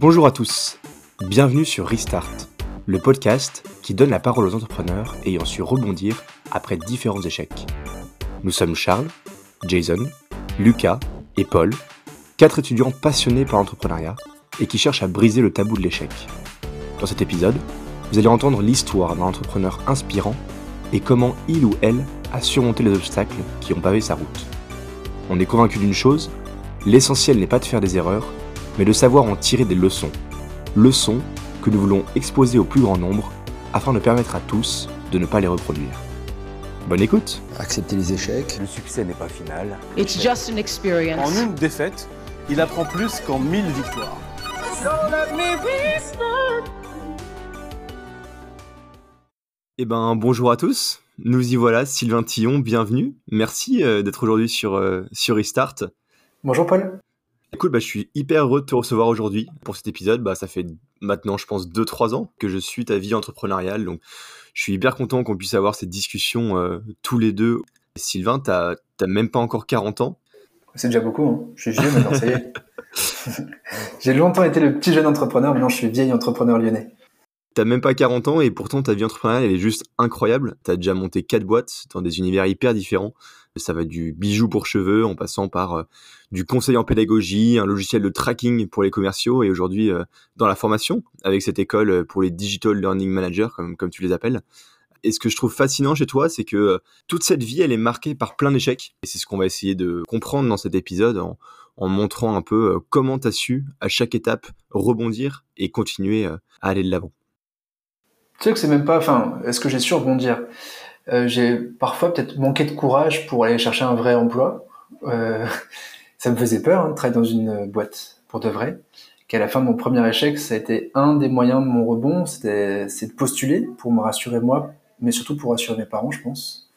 Bonjour à tous, bienvenue sur Restart, le podcast qui donne la parole aux entrepreneurs ayant su rebondir après différents échecs. Nous sommes Charles, Jason, Lucas et Paul, quatre étudiants passionnés par l'entrepreneuriat et qui cherchent à briser le tabou de l'échec. Dans cet épisode, vous allez entendre l'histoire d'un entrepreneur inspirant et comment il ou elle a surmonté les obstacles qui ont pavé sa route. On est convaincu d'une chose, l'essentiel n'est pas de faire des erreurs, mais de savoir en tirer des leçons. Leçons que nous voulons exposer au plus grand nombre afin de permettre à tous de ne pas les reproduire. Bonne écoute Accepter les échecs. Le succès n'est pas final. It's just an experience. En une défaite, il apprend plus qu'en mille victoires. Eh ben bonjour à tous, nous y voilà, Sylvain Tillon, bienvenue. Merci euh, d'être aujourd'hui sur, euh, sur Restart. Bonjour Paul. Écoute, bah, je suis hyper heureux de te recevoir aujourd'hui pour cet épisode. Bah, ça fait maintenant, je pense, 2-3 ans que je suis ta vie entrepreneuriale. Donc, je suis hyper content qu'on puisse avoir cette discussion euh, tous les deux. Sylvain, t'as même pas encore 40 ans. C'est déjà beaucoup. Hein. Je suis vieux maintenant, ça y est. J'ai longtemps été le petit jeune entrepreneur, maintenant je suis vieil entrepreneur lyonnais. T'as même pas 40 ans et pourtant ta vie entrepreneuriale elle est juste incroyable. T'as déjà monté quatre boîtes dans des univers hyper différents. Ça va du bijou pour cheveux en passant par euh, du conseil en pédagogie, un logiciel de tracking pour les commerciaux et aujourd'hui euh, dans la formation avec cette école euh, pour les digital learning managers comme, comme tu les appelles. Et ce que je trouve fascinant chez toi, c'est que toute cette vie, elle est marquée par plein d'échecs. Et c'est ce qu'on va essayer de comprendre dans cet épisode en, en montrant un peu comment tu as su, à chaque étape, rebondir et continuer à aller de l'avant. Tu sais que c'est même pas, enfin, est-ce que j'ai su rebondir? Euh, J'ai parfois peut-être manqué de courage pour aller chercher un vrai emploi. Euh, ça me faisait peur hein, de travailler dans une boîte pour de vrai. Qu'à la fin de mon premier échec, ça a été un des moyens de mon rebond, c'était c'est de postuler pour me rassurer moi, mais surtout pour rassurer mes parents, je pense.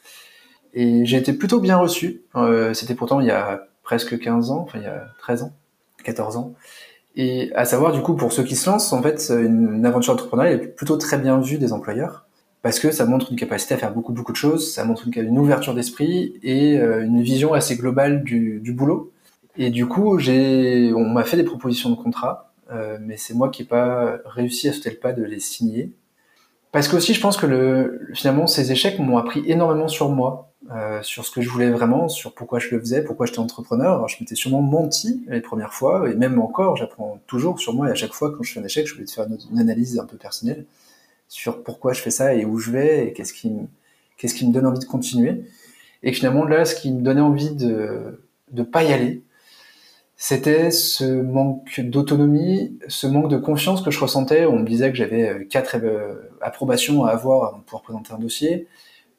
Et j'ai été plutôt bien reçu. Euh, c'était pourtant il y a presque 15 ans, enfin il y a 13 ans, 14 ans. Et à savoir, du coup, pour ceux qui se lancent, en fait, une, aventure entrepreneuriale est plutôt très bien vue des employeurs parce que ça montre une capacité à faire beaucoup, beaucoup de choses, ça montre une, ouverture d'esprit et euh, une vision assez globale du, du boulot. Et du coup, j'ai, on m'a fait des propositions de contrat, euh, mais c'est moi qui n'ai pas réussi à sauter le pas de les signer. Parce que aussi, je pense que le, finalement, ces échecs m'ont appris énormément sur moi, euh, sur ce que je voulais vraiment, sur pourquoi je le faisais, pourquoi j'étais entrepreneur. Alors, je m'étais sûrement menti les premières fois, et même encore, j'apprends toujours sur moi, et à chaque fois, quand je fais un échec, je voulais te faire une, analyse un peu personnelle sur pourquoi je fais ça et où je vais, et qu'est-ce qui, qu'est-ce qui me donne envie de continuer. Et finalement, là, ce qui me donnait envie de ne pas y aller, c'était ce manque d'autonomie, ce manque de confiance que je ressentais. On me disait que j'avais euh, quatre euh, approbations à avoir avant de pouvoir présenter un dossier,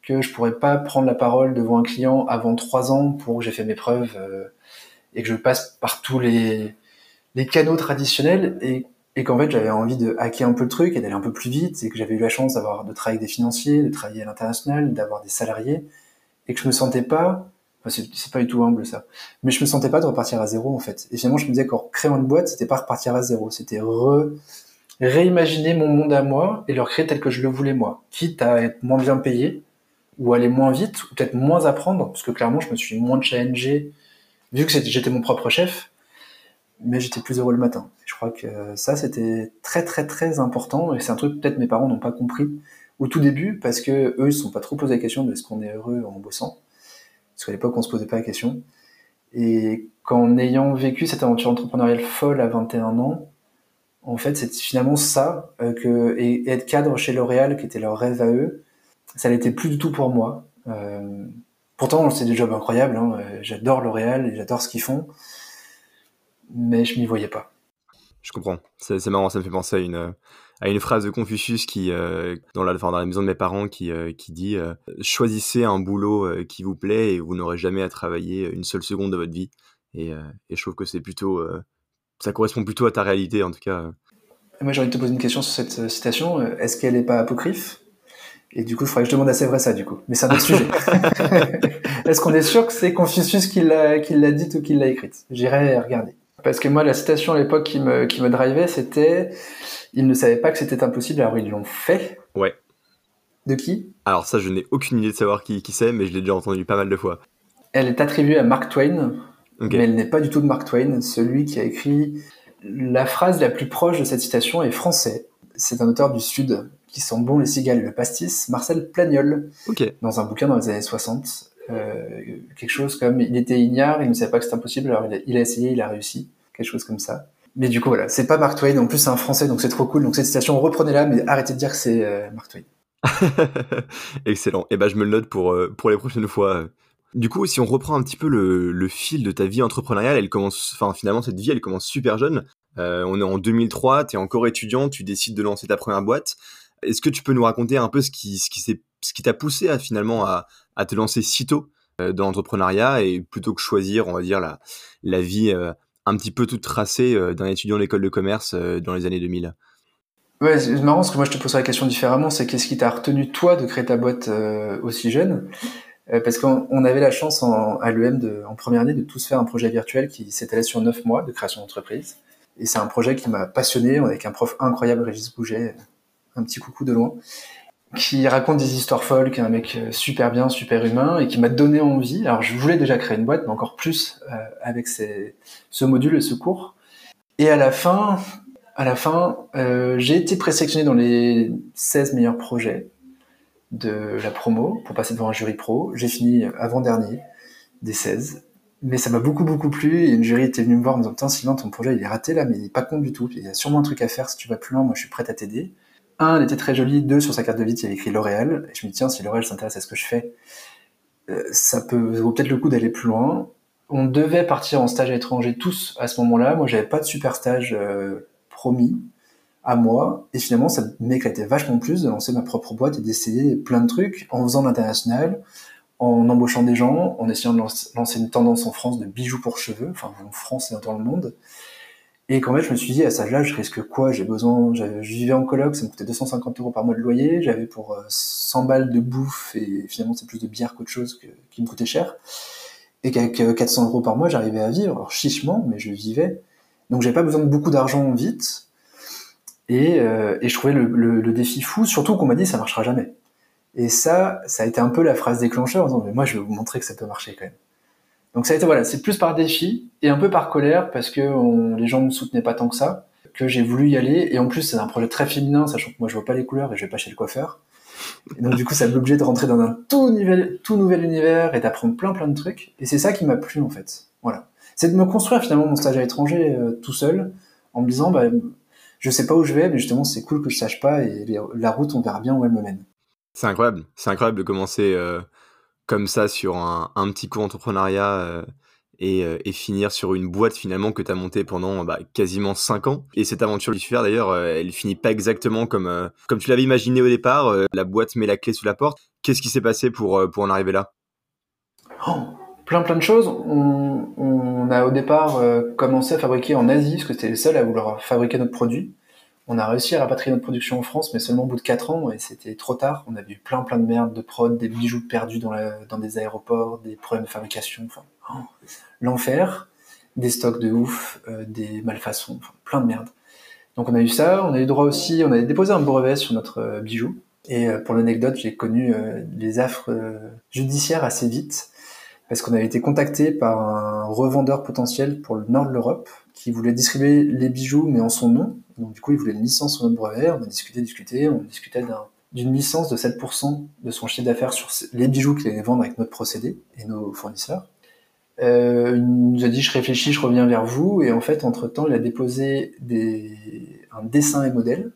que je pourrais pas prendre la parole devant un client avant trois ans pour que j'ai fait mes preuves euh, et que je passe par tous les, les canaux traditionnels et, et qu'en fait j'avais envie de hacker un peu le truc et d'aller un peu plus vite et que j'avais eu la chance d'avoir de travailler avec des financiers, de travailler à l'international, d'avoir des salariés et que je me sentais pas c'est pas du tout humble ça. Mais je me sentais pas de repartir à zéro en fait. Et finalement, je me disais qu'en créant une boîte, c'était pas repartir à zéro, c'était re... réimaginer mon monde à moi et le créer tel que je le voulais moi. Quitte à être moins bien payé, ou aller moins vite, ou peut-être moins apprendre, parce que clairement, je me suis moins challengé, vu que j'étais mon propre chef, mais j'étais plus heureux le matin. Je crois que ça, c'était très très très important, et c'est un truc peut-être mes parents n'ont pas compris au tout début, parce que eux, ils se sont pas trop posé la question de est-ce qu'on est heureux en bossant. Parce qu'à l'époque, on se posait pas la question. Et qu'en ayant vécu cette aventure entrepreneuriale folle à 21 ans, en fait, c'est finalement ça euh, que être cadre chez L'Oréal, qui était leur rêve à eux, ça n'était plus du tout pour moi. Euh, pourtant, c'est des jobs incroyables. Hein. J'adore L'Oréal et j'adore ce qu'ils font, mais je m'y voyais pas. Je comprends. C'est marrant, ça me fait penser à une à une phrase de Confucius qui, euh, dans, la, dans la maison de mes parents, qui, euh, qui dit euh, choisissez un boulot qui vous plaît et vous n'aurez jamais à travailler une seule seconde de votre vie. Et, et je trouve que c'est plutôt, ça correspond plutôt à ta réalité en tout cas. Moi, j'ai envie de te poser une question sur cette citation. Est-ce qu'elle n'est pas apocryphe? Et du coup, il faudrait que je demande à vrai ça, du coup. Mais c'est un autre sujet. Est-ce qu'on est sûr que c'est Confucius qui l'a, qui l'a dite ou qui l'a écrite? J'irai regarder. Parce que moi, la citation à l'époque qui me, qui me drivait, c'était ils ne savaient pas que c'était impossible, alors ils l'ont fait. Ouais. De qui? Alors ça, je n'ai aucune idée de savoir qui, qui c'est, mais je l'ai déjà entendu pas mal de fois. Elle est attribuée à Mark Twain, mais elle n'est pas du tout de Mark Twain, celui qui a écrit La phrase la plus proche de cette citation est français. C'est un auteur du Sud qui sent bon les cigales et le pastis, Marcel Plagnol, dans un bouquin dans les années 60. Euh, quelque chose comme il était ignare, il ne savait pas que c'était impossible, alors il a, essayé, il a réussi, quelque chose comme ça. Mais du coup voilà, c'est pas Mark Twain, en plus c'est un français donc c'est trop cool. Donc cette citation reprenez-la, mais arrêtez de dire que c'est euh, Mark Twain. Excellent. Et eh ben je me le note pour euh, pour les prochaines fois. Du coup, si on reprend un petit peu le, le fil de ta vie entrepreneuriale, elle commence, enfin finalement cette vie, elle commence super jeune. Euh, on est en 2003, tu es encore étudiant, tu décides de lancer ta première boîte. Est-ce que tu peux nous raconter un peu ce qui, ce qui ce qui t'a poussé à finalement à, te lancer si tôt euh, dans l'entrepreneuriat et plutôt que choisir, on va dire la, vie euh, un petit peu toute tracée euh, d'un étudiant de l'école de commerce dans les années 2000 Ouais, c'est marrant parce que moi je te poserai la question différemment, c'est qu'est-ce qui t'a retenu toi de créer ta boîte aussi jeune? Parce qu'on avait la chance à l'EM en première année de tous faire un projet virtuel qui s'étalait sur neuf mois de création d'entreprise. Et c'est un projet qui m'a passionné, avec un prof incroyable, Régis Bouget, un petit coucou de loin, qui raconte des histoires folles, qui est un mec euh, super bien, super humain, et qui m'a donné envie. Alors je voulais déjà créer une boîte, mais encore plus euh, avec ce module et ce cours. Et à la fin, à la fin, euh, j'ai été présélectionné dans les 16 meilleurs projets de la promo pour passer devant un jury pro. J'ai fini avant-dernier des 16. Mais ça m'a beaucoup beaucoup plu et une jury était venue me voir en me disant Putain Sylvain ton projet il est raté là mais il est pas con du tout. Il y a sûrement un truc à faire si tu vas plus loin, moi je suis prête à t'aider. Un, elle était très jolie. Deux, sur sa carte de visite il y avait écrit L'Oréal. Et je me dis tiens si L'Oréal s'intéresse à ce que je fais, euh, ça peut vaut peut-être le coup d'aller plus loin. On devait partir en stage à l'étranger tous à ce moment-là. Moi j'avais pas de super stage euh, promis à moi. Et finalement, ça m'éclatait vachement plus de lancer ma propre boîte et d'essayer plein de trucs en faisant l'international, en embauchant des gens, en essayant de lancer une tendance en France de bijoux pour cheveux, enfin en France et dans le monde. Et quand même, je me suis dit, à cet âge-là, je risque quoi? J'ai besoin, je vivais en coloc, ça me coûtait 250 euros par mois de loyer, j'avais pour 100 euh, balles de bouffe, et finalement, c'est plus de bière qu'autre chose qui me coûtait cher. Et qu'avec 400 euh, euros par mois, j'arrivais à vivre, alors chichement, mais je vivais. Donc, j'avais pas besoin de beaucoup d'argent vite, et, euh, je trouvais le, le, le, défi fou, surtout qu'on m'a dit ça marchera jamais. Et ça, ça a été un peu la phrase déclencheur en disant mais moi je vais vous montrer que ça peut marcher quand même. Donc ça a été voilà, c'est plus par défi et un peu par colère parce que les gens ne me soutenaient pas tant que ça que j'ai voulu y aller. Et en plus c'est un projet très féminin, sachant que moi je vois pas les couleurs et je vais pas chez le coiffeur. Et donc du coup ça m'a obligé de rentrer dans un tout, nouvel, tout nouvel univers et d'apprendre plein plein de trucs. Et c'est ça qui m'a plu en fait. Voilà, c'est de me construire finalement mon stage à l'étranger euh, tout seul en me disant bah je sais pas où je vais, mais justement, c'est cool que je sache pas et la route, on verra bien où elle me mène. C'est incroyable. C'est incroyable de commencer euh, comme ça sur un, petit cours entrepreneuriat euh, et, euh, et, finir sur une boîte finalement que tu as montée pendant bah, quasiment 5 ans. Et cette aventure Lucifer, d'ailleurs, elle finit pas exactement comme, comme tu l'avais imaginé au départ. la boîte met la clé sous la porte. Qu'est-ce qui s'est passé pour, en arriver là? Oh, Plein plein de choses. On, on a au départ euh, commencé à fabriquer en Asie, parce que c'était les seuls à vouloir fabriquer notre produit. On a réussi à rapatrier notre production en France, mais seulement au bout de 4 ans, et c'était trop tard. On a eu plein plein de merde, de prod, des bijoux perdus dans, la, dans des aéroports, des problèmes de fabrication, oh, l'enfer, des stocks de ouf, euh, des malfaçons, plein de merde. Donc on a eu ça, on a eu droit aussi, on a déposé un brevet sur notre euh, bijou. Et pour l'anecdote, j'ai connu les affres judiciaires assez vite parce qu'on avait été contacté par un revendeur potentiel pour le nord de l'Europe qui voulait distribuer les bijoux mais en son nom. Donc du coup, il voulait une licence sur notre brevet. On a discuté, discuté, on discutait d'une licence de 7% de son chiffre d'affaires sur les bijoux qu'il allait vendre avec notre procédé et nos fournisseurs. Euh, il nous a dit je réfléchis, je reviens vers vous et en fait entre temps il a déposé des, un dessin et modèle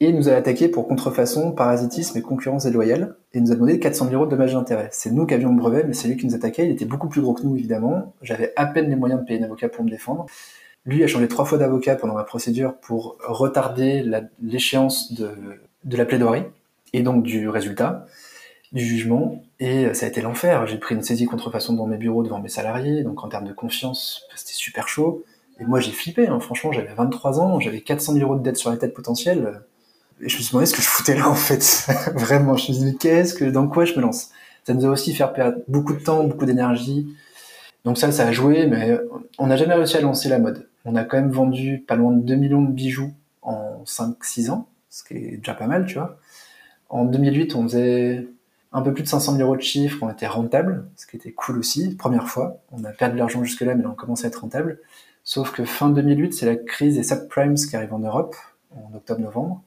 et nous a attaqué pour contrefaçon, parasitisme et concurrence déloyale, et nous a demandé 400 000 euros de dommages d'intérêt. C'est nous qui avions le brevet, mais c'est lui qui nous attaquait, il était beaucoup plus gros que nous, évidemment. J'avais à peine les moyens de payer un avocat pour me défendre. Lui a changé trois fois d'avocat pendant ma procédure pour retarder l'échéance de, de la plaidoirie, et donc du résultat, du jugement, et ça a été l'enfer. J'ai pris une saisie contrefaçon dans mes bureaux devant mes salariés, donc en termes de confiance, c'était super chaud. Et moi j'ai flippé, hein. franchement j'avais 23 ans, j'avais 400 000 euros de dette sur la tête potentielle et je me suis demandé ce que je foutais là en fait. Vraiment, je me suis dit qu'est-ce que, dans quoi je me lance? Ça nous a aussi fait perdre beaucoup de temps, beaucoup d'énergie. Donc ça, ça a joué, mais on n'a jamais réussi à lancer la mode. On a quand même vendu pas loin de 2 millions de bijoux en 5-6 ans, ce qui est déjà pas mal, tu vois. En 2008, on faisait un peu plus de 500 000 euros de chiffre, on était rentable, ce qui était cool aussi, première fois. On a perdu de l'argent jusque-là, mais on commençait à être rentable. Sauf que fin 2008, c'est la crise des subprimes qui arrive en Europe, en octobre-novembre.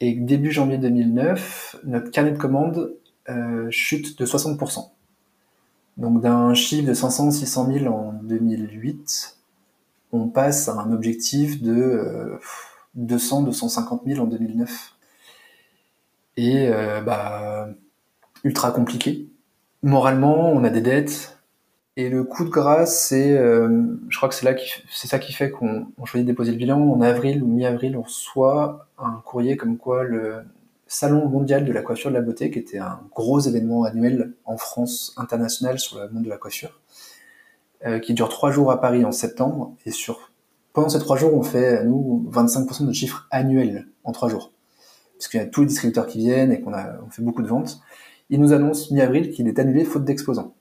Et début janvier 2009, notre carnet de commandes euh, chute de 60%. Donc d'un chiffre de 500, 600 000 en 2008, on passe à un objectif de 200, 250 000 en 2009. Et euh, bah, ultra compliqué. Moralement, on a des dettes. Et le coup de grâce, c'est, euh, je crois que c'est là c'est ça qui fait qu'on choisit de déposer le bilan. En avril ou mi-avril, on reçoit un courrier comme quoi le Salon mondial de la coiffure de la beauté, qui était un gros événement annuel en France international sur le monde de la coiffure, euh, qui dure trois jours à Paris en septembre. Et sur pendant ces trois jours, on fait nous 25% de chiffre annuel en trois jours, puisqu'il y a tous les distributeurs qui viennent et qu'on a on fait beaucoup de ventes. Il nous annonce mi-avril qu'il est annulé faute d'exposants.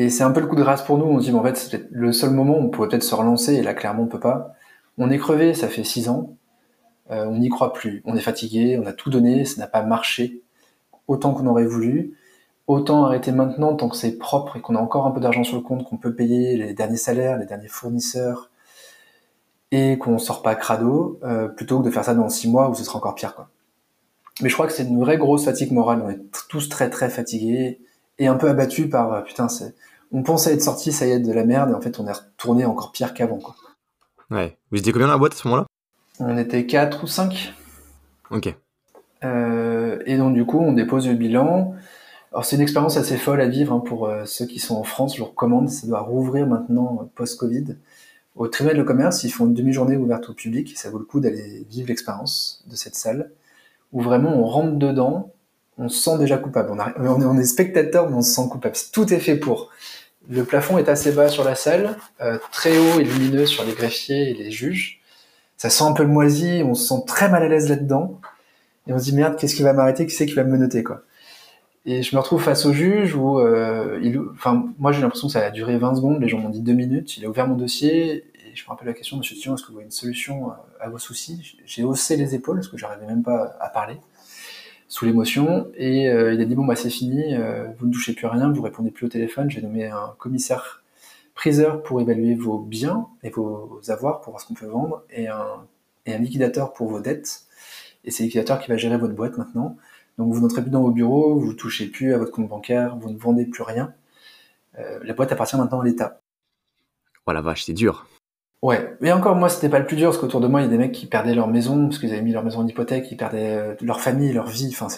Et c'est un peu le coup de grâce pour nous. On se dit, en fait, c'est le seul moment où on pourrait peut-être se relancer, et là, clairement, on peut pas. On est crevé, ça fait six ans. Euh, on n'y croit plus. On est fatigué, on a tout donné, ça n'a pas marché autant qu'on aurait voulu. Autant arrêter maintenant tant que c'est propre et qu'on a encore un peu d'argent sur le compte, qu'on peut payer les derniers salaires, les derniers fournisseurs, et qu'on sort pas crado, euh, plutôt que de faire ça dans six mois où ce sera encore pire. Mais je crois que c'est une vraie grosse fatigue morale. On est tous très très fatigués et un peu abattus par euh, putain, c'est on pensait être sorti, ça y est, de la merde, et en fait, on est retourné encore pire qu'avant. Quoi. Ouais. Vous étiez combien dans la boîte à ce moment-là? On était 4 ou 5. Ok. Euh, et donc, du coup, on dépose le bilan. Alors, c'est une expérience assez folle à vivre hein, pour euh, ceux qui sont en France. Je vous recommande, ça doit rouvrir maintenant euh, post-Covid. Au tribunal de commerce, ils font une demi-journée ouverte au public. Ça vaut le coup d'aller vivre l'expérience de cette salle, où vraiment on rentre dedans, on se sent déjà coupable. On, est, spectateur, mais on se sent coupable. Tout est fait pour. Le plafond est assez bas sur la salle, euh, très haut et lumineux sur les greffiers et les juges. Ça sent un peu le moisi, on se sent très mal à l'aise là-dedans. Et on se dit merde, qu'est-ce qui va m'arrêter? Qui c'est qui va me noter quoi? Et je me retrouve face au juge où, euh, enfin, moi j'ai l'impression que ça a duré 20 secondes. Les gens m'ont dit deux minutes. Il a ouvert mon dossier et je me rappelle la question, Monsieur Thion, est-ce que vous avez une solution à vos soucis? J'ai haussé les épaules parce que j'arrivais même pas à parler sous l'émotion. Et euh, il a dit bon bah c'est fini, vous ne touchez plus à rien, vous répondez plus au téléphone. J'ai nommé un commissaire priseur pour évaluer vos biens et vos avoirs pour voir ce qu'on peut vendre, et un, liquidateur pour vos dettes. Et c'est le liquidateur qui va gérer votre boîte maintenant. Donc vous n'entrez plus dans vos bureaux, vous touchez plus à votre compte bancaire, vous ne vendez plus rien. Euh, la boîte appartient maintenant à l'État. Oh la vache, c'est dur. Ouais, mais encore moi c'était pas le plus dur parce qu'autour de moi il y a des mecs qui perdaient leur maison parce qu'ils avaient mis leur maison en hypothèque, ils perdaient euh, leur famille, leur vie. Enfin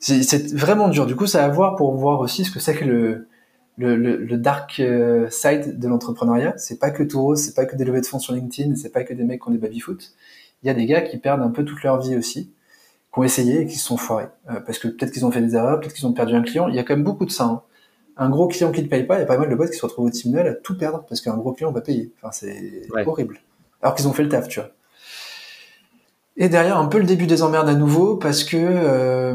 c'est vraiment dur. Du coup ça a à voir pour voir aussi ce que c'est que le le, le, dark euh, side de l'entrepreneuriat. C'est pas que tout rose, c'est pas que des levées de fonds sur LinkedIn, c'est pas que des mecs qui ont des baby foot. Il y a des gars qui perdent un peu toute leur vie aussi, qui ont essayé et qui se sont foirés euh, parce que peut-être qu'ils ont fait des erreurs, peut-être qu'ils ont perdu un client. Il y a quand même beaucoup de ça. Hein un gros client qui ne paye pas, il y a pas mal de boîtes qui se retrouvent au tribunal à tout perdre parce qu'un gros client va payer. Enfin, c'est horrible. Alors qu'ils ont fait le taf, tu vois. Et derrière, un peu le début des emmerdes à nouveau parce que euh,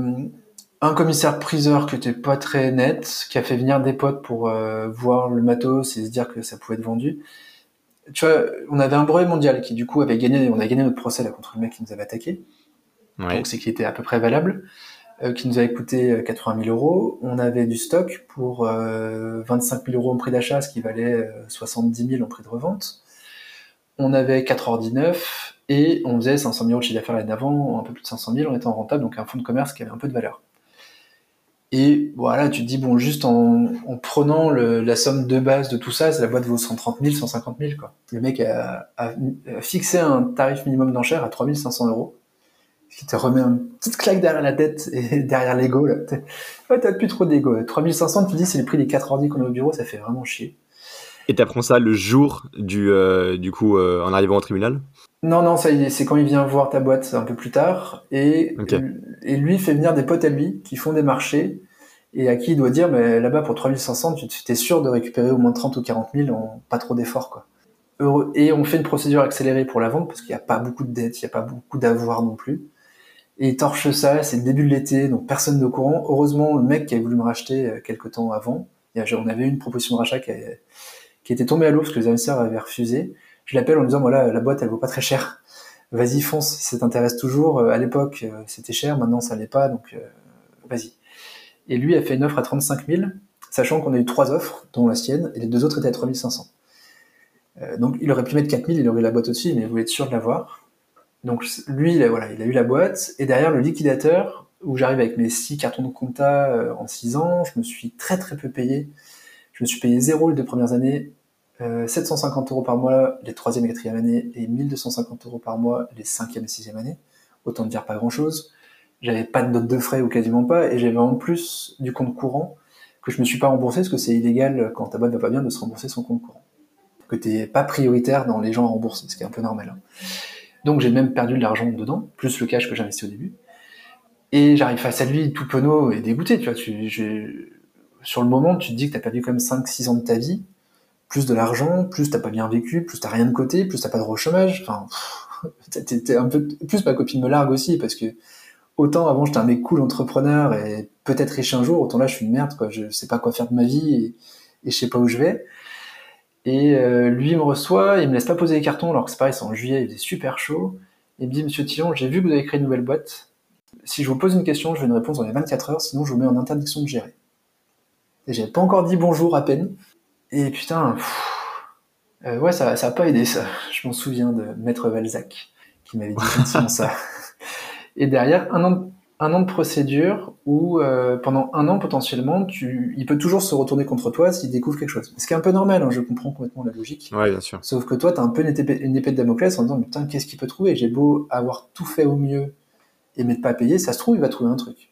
un commissaire priseur qui était pas très net, qui a fait venir des potes pour euh, voir le matos et se dire que ça pouvait être vendu. Tu vois, on avait un brevet mondial qui du coup avait gagné, on a gagné notre procès là contre le mec qui nous avait attaqué. Donc c'est qu'il était à peu près valable. Euh, qui nous avait coûté 80 euh, 000 euros. On avait du stock pour 25 euh, 000 euros en prix d'achat, ce qui valait 70 000 en prix de revente. On avait 4 ordi neufs et on faisait 500 000 euros de chiffre d'affaires l'année d'avant, un peu plus de 500 000 en étant rentable, donc un fonds de commerce qui avait un peu de valeur. Et voilà, tu te dis, bon, juste en, prenant la somme de base de tout ça, la boîte vaut 130 000, 150 000, quoi. Le mec a, a fixé un tarif minimum d'enchère à 3500 euros qui te remet une petite claque derrière la tête et derrière l'ego. Là. Ouais, t'as plus trop d'ego. 3500, tu dis, c'est le prix des 4 ordi qu'on a au bureau, ça fait vraiment chier. Et t'apprends ça le jour du, euh, du coup, euh, en arrivant au tribunal? Non, non, ça c'est quand il vient voir ta boîte un peu plus tard. Et, et lui fait venir des potes à lui qui font des marchés et à qui il doit dire, mais là-bas pour 3500, tu es sûr de récupérer au moins 30 ou 40 000 en pas trop d'efforts. quoi. Et on fait une procédure accélérée pour la vente parce qu'il n'y a pas beaucoup de dettes, il n'y a pas beaucoup d'avoir non plus. Et torche ça, c'est le début de l'été, donc personne ne courant. Heureusement, le mec qui avait voulu me racheter euh, quelques temps avant, on avait une proposition de rachat qui, était tombée à l'eau parce que les investisseurs avaient refusé. Je l'appelle en lui disant, voilà, la boîte, elle vaut pas très cher. Vas-y, fonce, ça t'intéresse toujours. Euh, à l'époque, euh, c'était cher, maintenant ça l'est pas, donc vas-y. Et lui a fait une offre à 35 000, sachant qu'on a eu trois offres, dont la sienne, et les deux autres étaient à 3500. Euh, donc il aurait pu mettre 4000, il aurait la boîte au-dessus, mais il voulait être sûr de l'avoir. Donc lui, il a, voilà, il a eu la boîte, et derrière le liquidateur, où j'arrive avec mes six cartons de compta euh, en six ans, je me suis très très peu payé. Je me suis payé zéro les deux premières années, 750 euros par mois les troisième et quatrième années, et 1250 euros par mois les cinquième et sixième années. Autant dire pas grand chose. J'avais pas de note de frais ou quasiment pas, et j'avais en plus du compte courant que je me suis pas remboursé parce que c'est illégal quand ta boîte va pas bien de se rembourser son compte courant. Que t'es pas prioritaire dans les gens à rembourser, ce qui est un peu normal. Hein. Donc j'ai même perdu de l'argent dedans, plus le cash que j'ai investi au début. Et j'arrive face à lui tout penaud et dégoûté, tu vois. Tu, sur le moment, tu te dis que t'as perdu quand même 5-6 ans de ta vie, plus de l'argent, plus t'as pas bien vécu, plus t'as rien de côté, plus t'as pas de chômage. Enfin, t'es un peu plus ma copine me largue aussi parce que autant avant j'étais un mec cool entrepreneur et peut-être riche un jour, autant là je suis une merde quoi, je sais pas quoi faire de ma vie et, et je sais pas où je vais. Et euh, lui il me reçoit, il me laisse pas poser les cartons alors que c'est pareil, c'est en juillet, il faisait super chaud. Il me dit Monsieur Tillon, j'ai vu que vous avez créé une nouvelle boîte. Si je vous pose une question, je veux une réponse dans les 24 heures, sinon je vous mets en interdiction de gérer. Et j'avais pas encore dit bonjour à peine. Et putain, euh, ouais, ça, ça a pas aidé ça. Je m'en souviens de Maître Valzac qui m'avait dit ça. Et derrière, un an, un an de procédure où euh, pendant un an potentiellement, tu, il peut toujours se retourner contre toi s'il découvre quelque chose. Ce qui est un peu normal, hein, je comprends complètement la logique. Ouais, bien sûr. Sauf que toi, tu as un peu une épée, une épée de Damoclès en disant, putain, qu'est-ce qu'il peut trouver? J'ai beau avoir tout fait au mieux et de pas payer, ça se trouve, il va trouver un truc.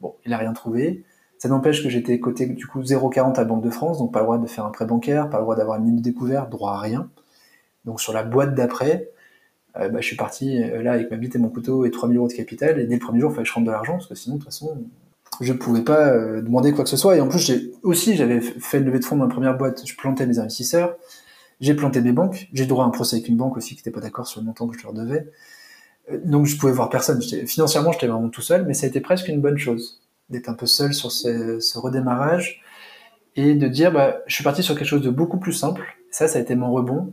Bon, il a rien trouvé. Ça n'empêche que j'étais côté du coup 0,40 à la Banque de France, donc pas le droit de faire un prêt bancaire, pas le droit d'avoir une ligne de découvert, droit à rien. Donc sur la boîte d'après, euh, bah, je suis parti euh, là avec ma bite et mon couteau et 3000 euros de capital, et dès le premier jour, il fallait que je rentre de l'argent, parce que sinon, de toute façon, je pouvais pas euh, demander quoi que ce soit. Et en plus, j'ai aussi, j'avais fait une levée de fonds dans ma première boîte, je plantais mes investisseurs, j'ai planté mes banques, j'ai droit à un procès avec une banque aussi qui n'était pas d'accord sur le montant que je leur devais. Donc je pouvais voir personne. Financièrement, j'étais vraiment tout seul, mais ça a été presque une bonne chose d'être un peu seul sur ce, ce, redémarrage et de dire, bah, je suis parti sur quelque chose de beaucoup plus simple. Ça, ça a été mon rebond.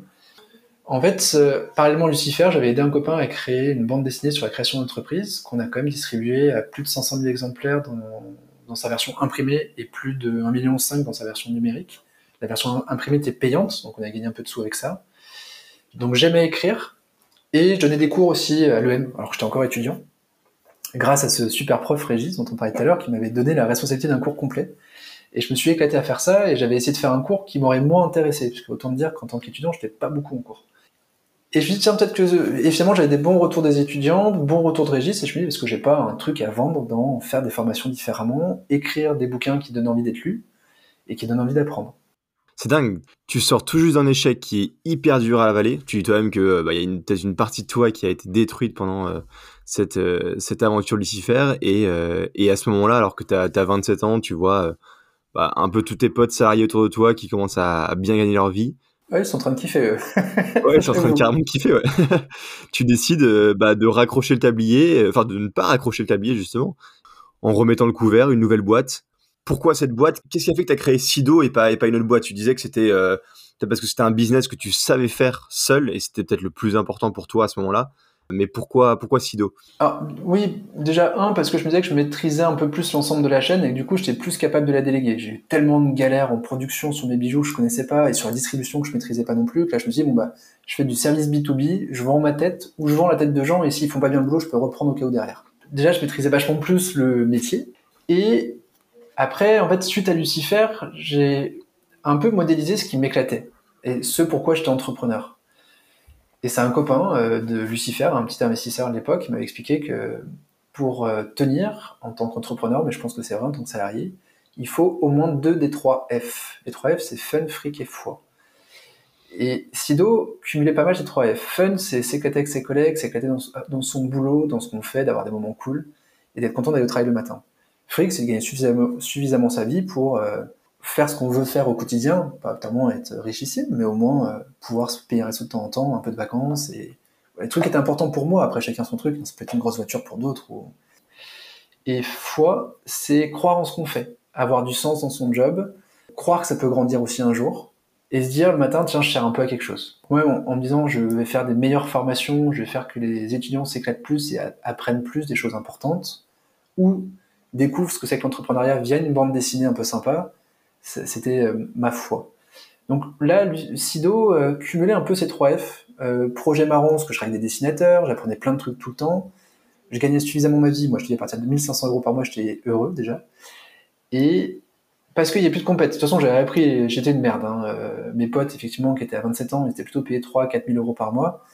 En fait, euh, parallèlement à Lucifer, j'avais aidé un copain à créer une bande dessinée sur la création d'entreprise qu'on a quand même distribuée à plus de 500 000 exemplaires dans, sa version imprimée et plus de 1,5 million dans sa version numérique. La version imprimée était payante, donc on a gagné un peu de sous avec ça. Donc j'aimais écrire et je donnais des cours aussi à l'EM, alors que j'étais encore étudiant, grâce à ce super prof Régis dont on parlait tout à l'heure, qui m'avait donné la responsabilité d'un cours complet. Et je me suis éclaté à faire ça et j'avais essayé de faire un cours qui m'aurait moins intéressé, parce qu'autant dire qu'en tant qu'étudiant, je pas beaucoup en cours. Et je me dis, tiens, peut-être que. Et finalement, j'avais des bons retours des étudiants, bons retours de Régis, et je me dis, est-ce que j'ai pas un truc à vendre dans faire des formations différemment, écrire des bouquins qui donnent envie d'être lus et qui donnent envie d'apprendre. C'est dingue. Tu sors tout juste d'un échec qui est hyper dur à avaler. Tu dis toi-même que bah, y a une, une partie de toi qui a été détruite pendant euh, cette, euh, cette aventure Lucifer. Et, euh, et à ce moment-là, alors que tu as, 27 ans, tu vois bah, un peu tous tes potes salariés autour de toi qui commencent à bien gagner leur vie. Ouais, ils sont en train de kiffer, eux. ouais, ils sont en train de carrément kiffer, ouais. tu décides euh, bah, de raccrocher le tablier, euh, enfin de ne pas raccrocher le tablier, justement, en remettant le couvert, une nouvelle boîte. Pourquoi cette boîte? Qu'est-ce qui a fait que tu as créé Sido et pas, et pas une autre boîte? Tu disais que c'était euh, parce que c'était un business que tu savais faire seul et c'était peut-être le plus important pour toi à ce moment-là. Mais pourquoi, pourquoi Sido? Alors, Oui, déjà, un, parce que je me disais que je maîtrisais un peu plus l'ensemble de la chaîne et que du coup, j'étais plus capable de la déléguer. J'ai eu tellement de galères en production sur mes bijoux que je connaissais pas et sur la distribution que je maîtrisais pas non plus, que là, je me suis bon, bah, je fais du service B2B, je vends ma tête ou je vends la tête de gens et s'ils font pas bien le boulot, je peux reprendre au cas où derrière. Déjà, je maîtrisais vachement plus le métier. Et après, en fait, suite à Lucifer, j'ai un peu modélisé ce qui m'éclatait et ce pourquoi j'étais entrepreneur. Et c'est un copain euh, de Lucifer, un petit investisseur à l'époque, qui m'avait expliqué que pour euh, tenir en tant qu'entrepreneur, mais je pense que c'est vrai en tant que salarié, il faut au moins deux des trois F. Les trois F, c'est fun, fric et foi. Et Sido cumulait pas mal ces trois F. Fun, c'est s'éclater avec ses collègues, s'éclater dans, dans, son boulot, dans ce qu'on fait, d'avoir des moments cool, et d'être content d'aller au travail le matin. Fric, c'est de gagner suffisamment, sa vie pour euh, faire ce qu'on veut faire au quotidien, pas tellement être richissime, mais au moins euh, pouvoir se payer un resto de temps en temps, un peu de vacances. Et les trucs étaient importants pour moi. Après, chacun son truc. Ça peut être une grosse voiture pour d'autres. Et foi, c'est croire en ce qu'on fait, avoir du sens dans son job, croire que ça peut grandir aussi un jour, et se dire le matin, tiens, je sers un peu à quelque chose. Ouais, en, me disant, je vais faire des meilleures formations, je vais faire que les étudiants s'éclatent plus et apprennent plus des choses importantes, ou découvrent ce que c'est que l'entrepreneuriat via une bande dessinée un peu sympa, c'était euh, ma foi. Donc là, Sido euh, cumulait un peu ces trois F. Euh, projet marron, parce que je travaillais avec des dessinateurs, j'apprenais plein de trucs tout le temps. Je gagnais suffisamment ma vie. Moi, je te dis, à partir de 1500 euros par mois, j'étais heureux déjà. Et parce qu'il n'y a plus de compète. De toute façon, j'avais appris, j'étais une merde. Hein. Mes potes, effectivement, qui étaient à 27 ans, ils étaient plutôt payés 3 4 000 euros par mois.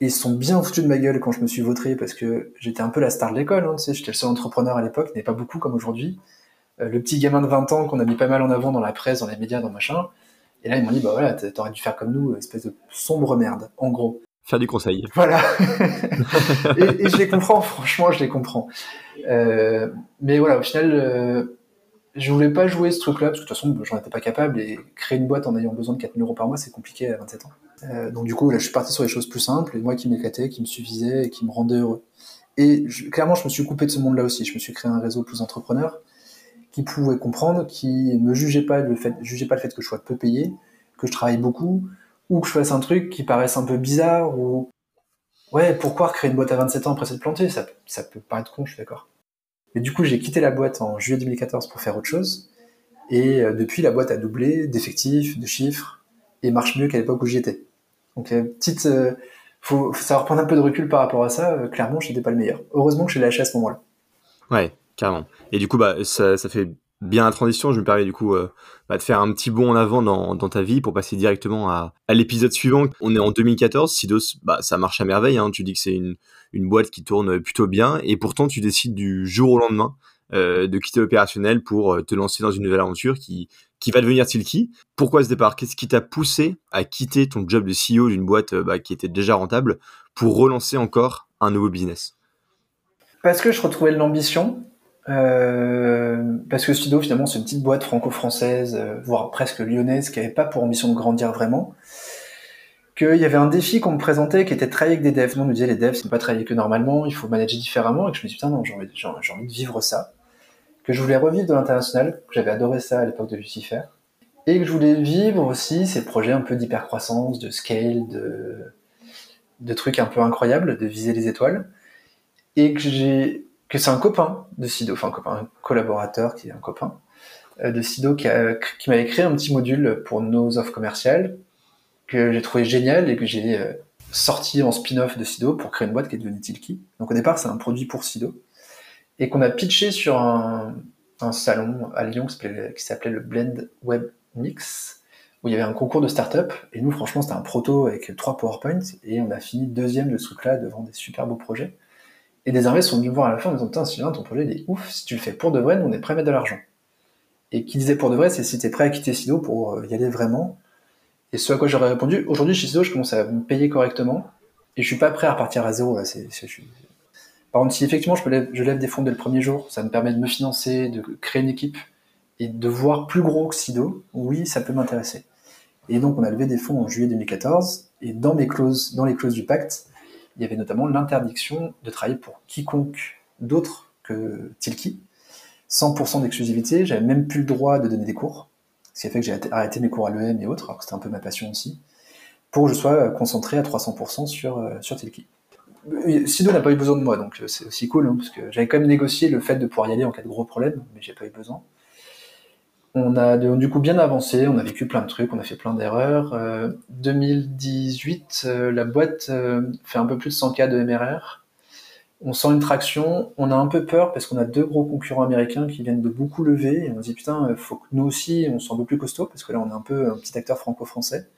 Ils se sont bien foutus de ma gueule quand je me suis vautré parce que j'étais un peu la star de l'école. Hein, tu sais, j'étais le seul entrepreneur à l'époque, n'est pas beaucoup comme aujourd'hui. Euh, le petit gamin de 20 ans qu'on a mis pas mal en avant dans la presse, dans les médias, dans machin. Et là, ils m'ont dit, bah voilà, t'aurais dû faire comme nous, espèce de sombre merde, en gros. Faire du conseil. Voilà. et, et, je les comprends, franchement, je les comprends. Euh, mais voilà, au final, euh, je voulais pas jouer ce truc-là, parce que de toute façon, j'en étais pas capable, et créer une boîte en ayant besoin de 4000 euros par mois, c'est compliqué à 27 ans. Euh, donc du coup, là, je suis parti sur des choses plus simples, et moi qui m'éclatais, qui me suffisait, et qui me rendait heureux. Et clairement, je me suis coupé de ce monde-là aussi. Je me suis créé un réseau plus entrepreneur, qui pouvait comprendre, qui me jugeait pas le fait, jugeait pas le fait que je sois peu payé, que je travaille beaucoup, ou que je fasse un truc qui paraisse un peu bizarre, ou ouais, pourquoi créer une boîte à 27 ans après s'être planté ça, ça peut paraître con, je suis d'accord. Mais du coup, j'ai quitté la boîte en juillet 2014 pour faire autre chose. Et euh, depuis, la boîte a doublé d'effectifs, de chiffres, et marche mieux qu'à l'époque où j'y étais. Donc, euh, petite, euh, faut, faut, savoir prendre un peu de recul par rapport à ça. Euh, clairement, je n'étais pas le meilleur. Heureusement que j'ai lâché à ce moment-là. Ouais, carrément. Et du coup, bah, ça, ça fait bien la transition. Je me permets du coup euh, bah, de faire un petit bond en avant dans, dans ta vie pour passer directement à, l'épisode suivant. On est en 2014. Sidos, bah, ça marche à merveille. Hein. Tu dis que c'est une, une boîte qui tourne plutôt bien, et pourtant tu décides du jour au lendemain euh, de quitter l'opérationnel pour euh, te lancer dans une nouvelle aventure qui qui va devenir Tilki. Pourquoi ce départ? Qu'est-ce qui t'a poussé à quitter ton job de CEO d'une boîte bah, qui était déjà rentable pour relancer encore un nouveau business? Parce que je retrouvais de l'ambition. Euh, parce que Studio, finalement, c'est une petite boîte franco-française, euh, voire presque lyonnaise, qui n'avait pas pour ambition de grandir vraiment qu'il y avait un défi qu'on me présentait qui était de travailler avec des devs. On nous disait les devs, c'est pas travailler que normalement, il faut manager différemment. Et que je me suis dit, putain, non, j'ai envie, j'ai envie de vivre ça. Que je voulais revivre de l'international, que j'avais adoré ça à l'époque de Lucifer. Et que je voulais vivre aussi ces projets un peu d'hypercroissance, de scale, de, de trucs un peu incroyables, de viser les étoiles. Et que j'ai, que c'est un copain de Sido, enfin un copain, un collaborateur qui est un copain euh, de Sido qui, qui m'avait un petit module pour nos offres commerciales que j'ai trouvé génial et que j'ai euh, sorti en spin-off de Sido pour créer une boîte qui est devenue Tilki. Donc au départ, c'est un produit pour Sido et qu'on a pitché sur un, un salon à Lyon qui s'appelait le Blend Web Mix où il y avait un concours de start-up et nous franchement c'était un proto avec trois PowerPoints et on a fini deuxième de ce truc-là devant des super beaux projets et des investisseurs sont venus me voir à la fin en disant putain Sylvain ton projet il est ouf si tu le fais pour de vrai nous on est prêt à mettre de l'argent et qui disait pour de vrai c'est si t'es prêt à quitter Sido pour euh, y aller vraiment et ce à quoi j'aurais répondu, aujourd'hui chez Sido, je commence à me payer correctement et je suis pas prêt à repartir à zéro. Par contre, si effectivement je, lève, je lève des fonds dès le premier jour, ça me permet de me financer, de créer une équipe et de voir plus gros que Sido, oui, ça peut m'intéresser. Et donc on a levé des fonds en juillet 2014 et dans mes clauses, dans les clauses du pacte, il y avait notamment l'interdiction de travailler pour quiconque d'autre que Tilki, 100% d'exclusivité, j'avais même plus le droit de donner des cours ce qui a fait que j'ai arrêté mes cours à l'EM et autres, alors que c'était un peu ma passion aussi, pour que je sois euh, concentré à 300% sur, euh, sur Tilki. Sido n'a pas eu besoin de moi, donc euh, c'est aussi cool, hein, parce que j'avais quand même négocié le fait de pouvoir y aller en cas de gros problème, mais j'ai pas eu besoin. On a du coup bien avancé, on a vécu plein de trucs, on a fait plein d'erreurs. Euh, 2018, euh, la boîte euh, fait un peu plus de 100 cas de MRR on sent une traction, on a un peu peur parce qu'on a deux gros concurrents américains qui viennent de beaucoup lever on se dit putain, faut que nous aussi on soit un peu plus costaud parce que là on est un peu un petit acteur franco-français.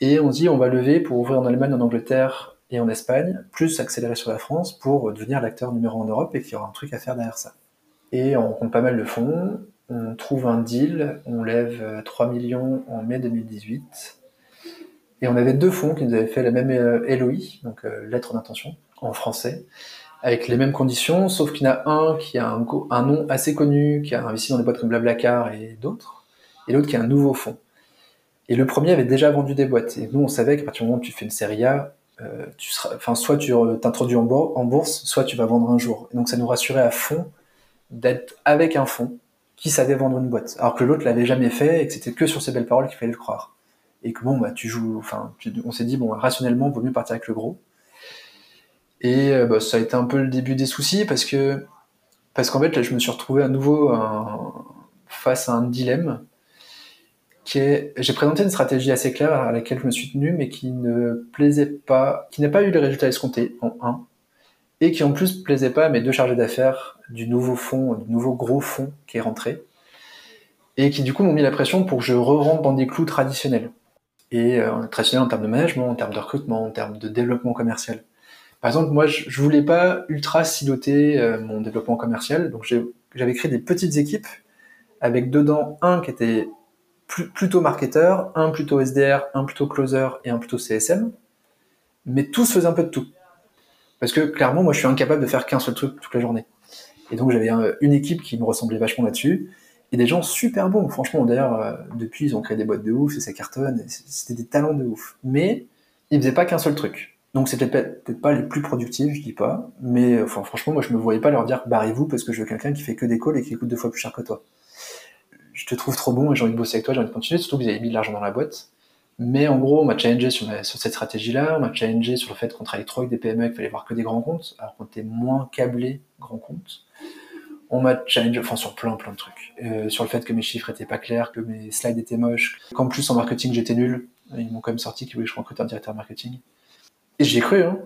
Et on se dit on va lever pour ouvrir en Allemagne, en Angleterre et en Espagne, plus accélérer sur la France pour devenir l'acteur numéro 1 en Europe et qu'il y aura un truc à faire derrière ça. Et on compte pas mal de fonds, on trouve un deal, on lève 3 millions en mai 2018. Et on avait deux fonds qui nous avaient fait la même LOI, donc euh, lettre d'intention, en français, avec les mêmes conditions, sauf qu'il y en a un qui a un, nom assez connu, qui a investi dans des boîtes comme Blablacar et d'autres, et l'autre qui a un nouveau fonds. Et le premier avait déjà vendu des boîtes. Et nous, on savait qu'à partir du moment où tu fais une série A, euh, tu seras, enfin, soit tu t'introduis en, bourse, soit tu vas vendre un jour. Et donc, ça nous rassurait à fond d'être avec un fonds qui savait vendre une boîte. Alors que l'autre l'avait jamais fait et que c'était que sur ces belles paroles qu'il fallait le croire. Et que bon, bah, tu joues, enfin, on s'est dit, bon, rationnellement, il vaut mieux partir avec le gros. Et euh, bah, ça a été un peu le début des soucis parce que parce qu'en fait là je me suis retrouvé à nouveau un, face à un dilemme j'ai présenté une stratégie assez claire à laquelle je me suis tenu, mais qui ne plaisait pas, qui n'a pas eu les résultats escomptés en un, et qui en plus plaisait pas à mes deux chargés d'affaires du nouveau fonds, du nouveau gros fonds qui est rentré, et qui du coup m'ont mis la pression pour que je re-rentre dans des clous traditionnels. Et euh, traditionnels en termes de management, en termes de recrutement, en termes de développement commercial. Par exemple, moi, je, je voulais pas ultra siloter euh, mon développement commercial, donc j'avais créé des petites équipes avec dedans un qui était plutôt marketeur, un plutôt SDR, un plutôt closer et un plutôt CSM. Mais tous faisaient un peu de tout. Parce que clairement, moi, je suis incapable de faire qu'un seul truc toute la journée. Et donc, j'avais une équipe qui me ressemblait vachement là-dessus. Et des gens super bons. Franchement, d'ailleurs, euh, depuis, ils ont créé des boîtes de ouf et ça cartonne. C'était des talents de ouf. Mais ils faisaient pas qu'un seul truc. Donc, c'était peut-être pas les plus productifs, je dis pas. Mais enfin, franchement, moi, je me voyais pas leur dire barrez-vous parce que je veux quelqu'un qui fait que des calls et qui coûte deux fois plus cher que toi je te trouve trop bon et j'ai envie de bosser avec toi, j'ai envie de continuer, surtout que vous avez mis de l'argent dans la boîte. Mais en gros, on m'a challengé sur, cette stratégie-là, on m'a challengé sur le fait qu'on travaille trop avec des PME, qu'il fallait voir que des grands comptes, alors qu'on était moins câblé grands comptes. On m'a challengé, enfin sur plein plein de trucs. Euh, sur le fait que mes chiffres étaient pas clairs, que mes slides étaient moches, qu'en plus en marketing j'étais nul. Ils m'ont quand même sorti qu'ils voulaient que je recrute un directeur marketing. Et j'y ai cru, hein.